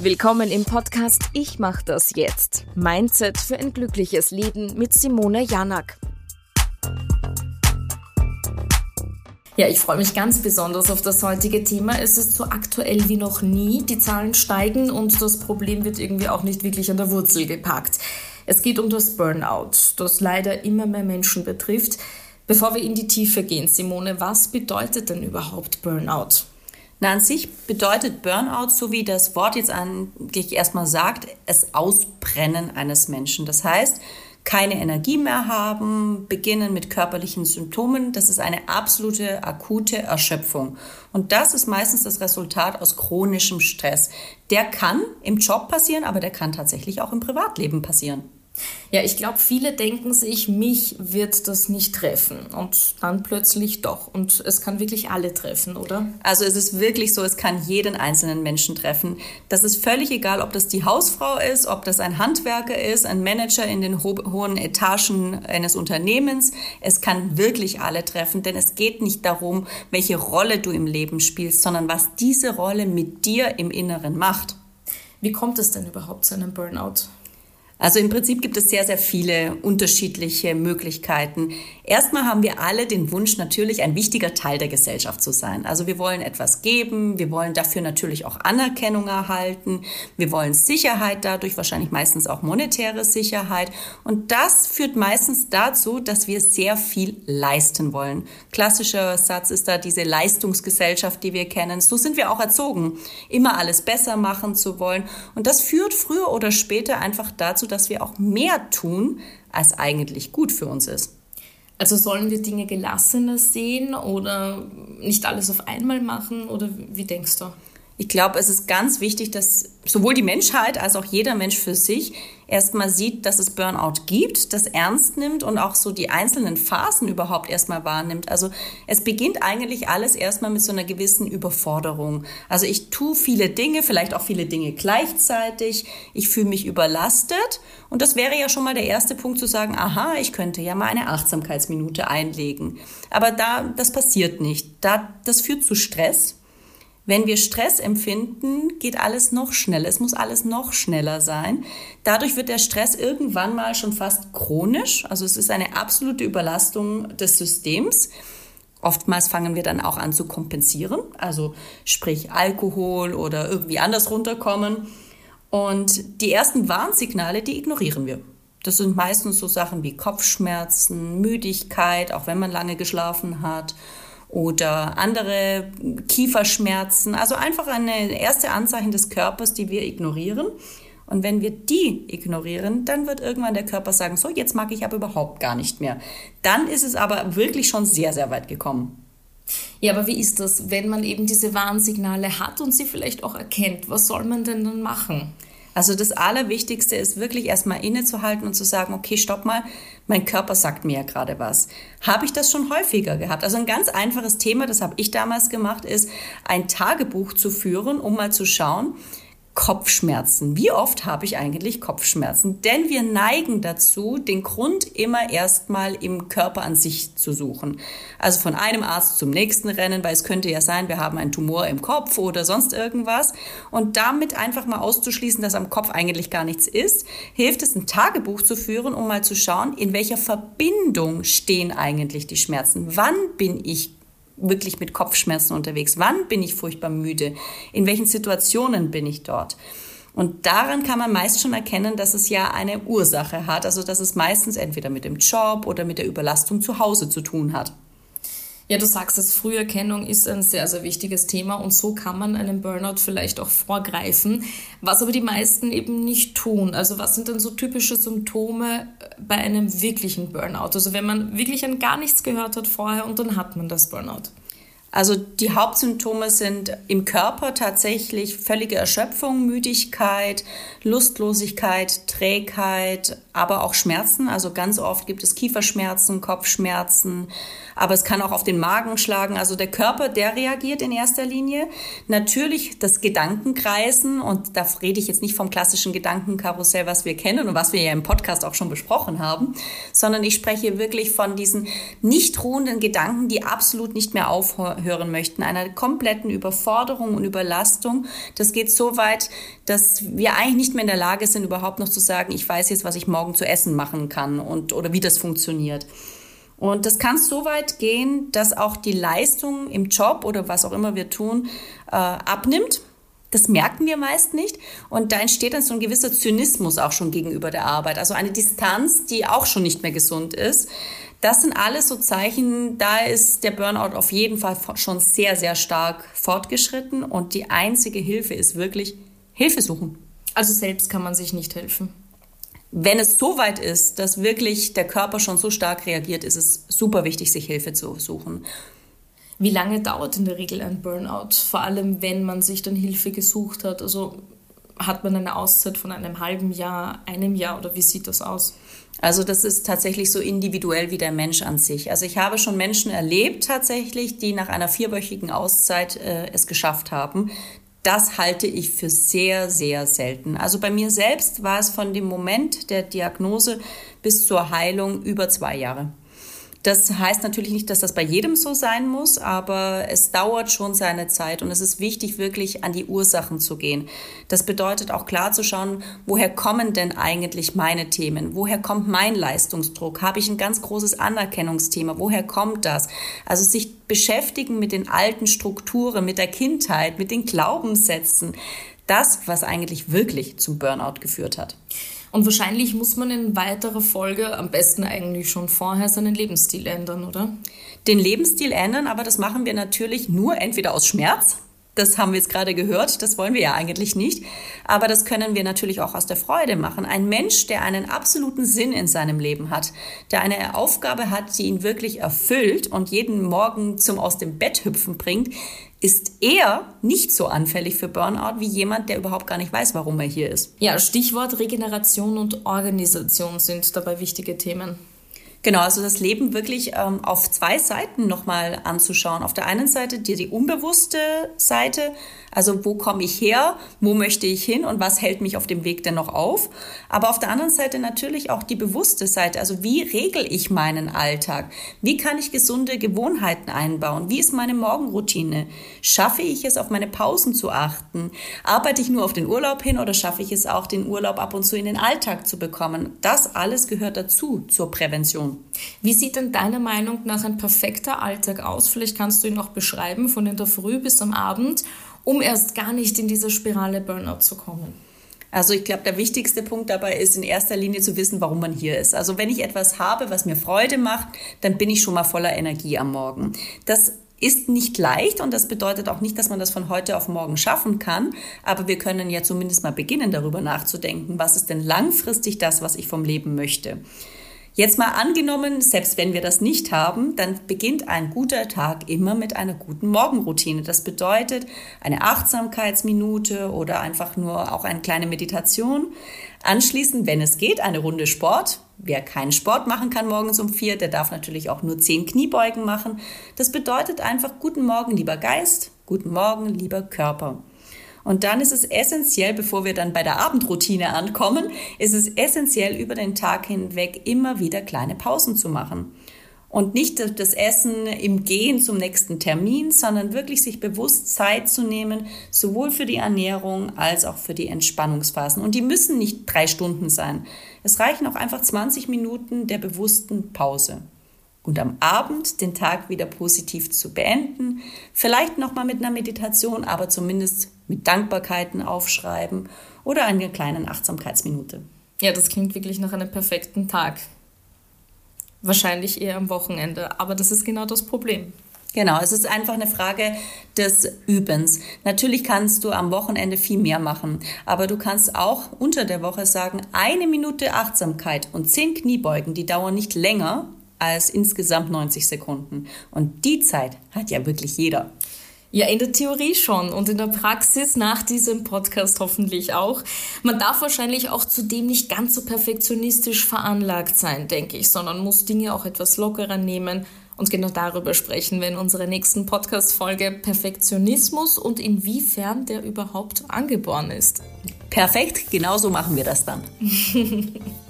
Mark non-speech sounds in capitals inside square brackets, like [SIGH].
Willkommen im Podcast Ich mach das jetzt. Mindset für ein glückliches Leben mit Simone Janak. Ja, ich freue mich ganz besonders auf das heutige Thema. Es ist so aktuell wie noch nie. Die Zahlen steigen und das Problem wird irgendwie auch nicht wirklich an der Wurzel gepackt. Es geht um das Burnout, das leider immer mehr Menschen betrifft. Bevor wir in die Tiefe gehen, Simone, was bedeutet denn überhaupt Burnout? Na, an sich bedeutet Burnout, so wie das Wort jetzt eigentlich erstmal sagt, es Ausbrennen eines Menschen. Das heißt, keine Energie mehr haben, beginnen mit körperlichen Symptomen. Das ist eine absolute akute Erschöpfung. Und das ist meistens das Resultat aus chronischem Stress. Der kann im Job passieren, aber der kann tatsächlich auch im Privatleben passieren. Ja, ich glaube, viele denken sich, mich wird das nicht treffen. Und dann plötzlich doch. Und es kann wirklich alle treffen, oder? Also es ist wirklich so, es kann jeden einzelnen Menschen treffen. Das ist völlig egal, ob das die Hausfrau ist, ob das ein Handwerker ist, ein Manager in den ho hohen Etagen eines Unternehmens. Es kann wirklich alle treffen, denn es geht nicht darum, welche Rolle du im Leben spielst, sondern was diese Rolle mit dir im Inneren macht. Wie kommt es denn überhaupt zu einem Burnout? Also im Prinzip gibt es sehr, sehr viele unterschiedliche Möglichkeiten. Erstmal haben wir alle den Wunsch, natürlich ein wichtiger Teil der Gesellschaft zu sein. Also wir wollen etwas geben, wir wollen dafür natürlich auch Anerkennung erhalten, wir wollen Sicherheit dadurch, wahrscheinlich meistens auch monetäre Sicherheit. Und das führt meistens dazu, dass wir sehr viel leisten wollen. Klassischer Satz ist da diese Leistungsgesellschaft, die wir kennen. So sind wir auch erzogen, immer alles besser machen zu wollen. Und das führt früher oder später einfach dazu, dass wir auch mehr tun, als eigentlich gut für uns ist. Also sollen wir Dinge gelassener sehen oder nicht alles auf einmal machen oder wie denkst du? Ich glaube, es ist ganz wichtig, dass sowohl die Menschheit als auch jeder Mensch für sich erstmal sieht, dass es Burnout gibt, das ernst nimmt und auch so die einzelnen Phasen überhaupt erstmal wahrnimmt. Also es beginnt eigentlich alles erstmal mit so einer gewissen Überforderung. Also ich tue viele Dinge, vielleicht auch viele Dinge gleichzeitig. Ich fühle mich überlastet und das wäre ja schon mal der erste Punkt zu sagen, aha, ich könnte ja mal eine Achtsamkeitsminute einlegen. Aber da, das passiert nicht. Da, das führt zu Stress wenn wir Stress empfinden, geht alles noch schneller. Es muss alles noch schneller sein. Dadurch wird der Stress irgendwann mal schon fast chronisch. Also es ist eine absolute Überlastung des Systems. Oftmals fangen wir dann auch an zu kompensieren, also sprich Alkohol oder irgendwie anders runterkommen. Und die ersten Warnsignale, die ignorieren wir. Das sind meistens so Sachen wie Kopfschmerzen, Müdigkeit, auch wenn man lange geschlafen hat oder andere Kieferschmerzen. Also einfach eine erste Anzeichen des Körpers, die wir ignorieren. Und wenn wir die ignorieren, dann wird irgendwann der Körper sagen, so, jetzt mag ich aber überhaupt gar nicht mehr. Dann ist es aber wirklich schon sehr, sehr weit gekommen. Ja, aber wie ist das, wenn man eben diese Warnsignale hat und sie vielleicht auch erkennt? Was soll man denn dann machen? Also das Allerwichtigste ist wirklich erstmal innezuhalten und zu sagen, okay, stopp mal, mein Körper sagt mir ja gerade was. Habe ich das schon häufiger gehabt? Also ein ganz einfaches Thema, das habe ich damals gemacht, ist ein Tagebuch zu führen, um mal zu schauen, Kopfschmerzen. Wie oft habe ich eigentlich Kopfschmerzen? Denn wir neigen dazu, den Grund immer erstmal im Körper an sich zu suchen. Also von einem Arzt zum nächsten rennen, weil es könnte ja sein, wir haben einen Tumor im Kopf oder sonst irgendwas. Und damit einfach mal auszuschließen, dass am Kopf eigentlich gar nichts ist, hilft es, ein Tagebuch zu führen, um mal zu schauen, in welcher Verbindung stehen eigentlich die Schmerzen. Wann bin ich wirklich mit Kopfschmerzen unterwegs? Wann bin ich furchtbar müde? In welchen Situationen bin ich dort? Und daran kann man meist schon erkennen, dass es ja eine Ursache hat, also dass es meistens entweder mit dem Job oder mit der Überlastung zu Hause zu tun hat. Ja, du sagst es, Früherkennung ist ein sehr, sehr wichtiges Thema und so kann man einem Burnout vielleicht auch vorgreifen, was aber die meisten eben nicht tun. Also was sind denn so typische Symptome bei einem wirklichen Burnout? Also wenn man wirklich an gar nichts gehört hat vorher und dann hat man das Burnout. Also die Hauptsymptome sind im Körper tatsächlich völlige Erschöpfung, Müdigkeit, Lustlosigkeit, Trägheit, aber auch Schmerzen. Also ganz oft gibt es Kieferschmerzen, Kopfschmerzen, aber es kann auch auf den Magen schlagen. Also der Körper, der reagiert in erster Linie. Natürlich das Gedankenkreisen und da rede ich jetzt nicht vom klassischen Gedankenkarussell, was wir kennen und was wir ja im Podcast auch schon besprochen haben, sondern ich spreche wirklich von diesen nicht ruhenden Gedanken, die absolut nicht mehr aufhören hören möchten, einer kompletten Überforderung und Überlastung. Das geht so weit, dass wir eigentlich nicht mehr in der Lage sind, überhaupt noch zu sagen, ich weiß jetzt, was ich morgen zu essen machen kann und oder wie das funktioniert. Und das kann so weit gehen, dass auch die Leistung im Job oder was auch immer wir tun, äh, abnimmt. Das merken wir meist nicht. Und da entsteht dann so ein gewisser Zynismus auch schon gegenüber der Arbeit. Also eine Distanz, die auch schon nicht mehr gesund ist. Das sind alles so Zeichen, da ist der Burnout auf jeden Fall schon sehr, sehr stark fortgeschritten. Und die einzige Hilfe ist wirklich Hilfe suchen. Also selbst kann man sich nicht helfen. Wenn es so weit ist, dass wirklich der Körper schon so stark reagiert, ist es super wichtig, sich Hilfe zu suchen. Wie lange dauert in der Regel ein Burnout? Vor allem, wenn man sich dann Hilfe gesucht hat. Also hat man eine Auszeit von einem halben Jahr, einem Jahr oder wie sieht das aus? Also das ist tatsächlich so individuell wie der Mensch an sich. Also ich habe schon Menschen erlebt tatsächlich, die nach einer vierwöchigen Auszeit äh, es geschafft haben das halte ich für sehr, sehr selten. Also bei mir selbst war es von dem Moment der Diagnose bis zur Heilung über zwei Jahre. Das heißt natürlich nicht, dass das bei jedem so sein muss, aber es dauert schon seine Zeit und es ist wichtig, wirklich an die Ursachen zu gehen. Das bedeutet auch klar zu schauen, woher kommen denn eigentlich meine Themen? Woher kommt mein Leistungsdruck? Habe ich ein ganz großes Anerkennungsthema? Woher kommt das? Also sich beschäftigen mit den alten Strukturen, mit der Kindheit, mit den Glaubenssätzen. Das, was eigentlich wirklich zum Burnout geführt hat. Und wahrscheinlich muss man in weiterer Folge am besten eigentlich schon vorher seinen Lebensstil ändern, oder? Den Lebensstil ändern, aber das machen wir natürlich nur entweder aus Schmerz, das haben wir jetzt gerade gehört, das wollen wir ja eigentlich nicht. Aber das können wir natürlich auch aus der Freude machen. Ein Mensch, der einen absoluten Sinn in seinem Leben hat, der eine Aufgabe hat, die ihn wirklich erfüllt und jeden Morgen zum aus dem Bett hüpfen bringt, ist eher nicht so anfällig für Burnout wie jemand, der überhaupt gar nicht weiß, warum er hier ist. Ja, Stichwort Regeneration und Organisation sind dabei wichtige Themen. Genau, also das Leben wirklich ähm, auf zwei Seiten nochmal anzuschauen. Auf der einen Seite dir die unbewusste Seite, also wo komme ich her, wo möchte ich hin und was hält mich auf dem Weg denn noch auf. Aber auf der anderen Seite natürlich auch die bewusste Seite, also wie regel ich meinen Alltag? Wie kann ich gesunde Gewohnheiten einbauen? Wie ist meine Morgenroutine? Schaffe ich es, auf meine Pausen zu achten? Arbeite ich nur auf den Urlaub hin oder schaffe ich es auch, den Urlaub ab und zu in den Alltag zu bekommen? Das alles gehört dazu zur Prävention. Wie sieht denn deiner Meinung nach ein perfekter Alltag aus? Vielleicht kannst du ihn noch beschreiben, von in der Früh bis am Abend, um erst gar nicht in diese Spirale Burnout zu kommen. Also ich glaube, der wichtigste Punkt dabei ist in erster Linie zu wissen, warum man hier ist. Also wenn ich etwas habe, was mir Freude macht, dann bin ich schon mal voller Energie am Morgen. Das ist nicht leicht und das bedeutet auch nicht, dass man das von heute auf morgen schaffen kann. Aber wir können ja zumindest mal beginnen, darüber nachzudenken, was ist denn langfristig das, was ich vom Leben möchte. Jetzt mal angenommen, selbst wenn wir das nicht haben, dann beginnt ein guter Tag immer mit einer guten Morgenroutine. Das bedeutet eine Achtsamkeitsminute oder einfach nur auch eine kleine Meditation. Anschließend, wenn es geht, eine Runde Sport. Wer keinen Sport machen kann morgens um vier, der darf natürlich auch nur zehn Kniebeugen machen. Das bedeutet einfach guten Morgen, lieber Geist, guten Morgen, lieber Körper. Und dann ist es essentiell, bevor wir dann bei der Abendroutine ankommen, ist es essentiell, über den Tag hinweg immer wieder kleine Pausen zu machen. Und nicht das Essen im Gehen zum nächsten Termin, sondern wirklich sich bewusst Zeit zu nehmen, sowohl für die Ernährung als auch für die Entspannungsphasen. Und die müssen nicht drei Stunden sein. Es reichen auch einfach 20 Minuten der bewussten Pause und am Abend den Tag wieder positiv zu beenden. Vielleicht nochmal mit einer Meditation, aber zumindest mit Dankbarkeiten aufschreiben oder einer kleinen Achtsamkeitsminute. Ja, das klingt wirklich nach einem perfekten Tag. Wahrscheinlich eher am Wochenende, aber das ist genau das Problem. Genau, es ist einfach eine Frage des Übens. Natürlich kannst du am Wochenende viel mehr machen, aber du kannst auch unter der Woche sagen, eine Minute Achtsamkeit und zehn Kniebeugen, die dauern nicht länger als insgesamt 90 Sekunden. Und die Zeit hat ja wirklich jeder. Ja, in der Theorie schon und in der Praxis nach diesem Podcast hoffentlich auch. Man darf wahrscheinlich auch zudem nicht ganz so perfektionistisch veranlagt sein, denke ich, sondern muss Dinge auch etwas lockerer nehmen und genau darüber sprechen wir in unserer nächsten Podcast-Folge Perfektionismus und inwiefern der überhaupt angeboren ist. Perfekt, genauso machen wir das dann. [LAUGHS]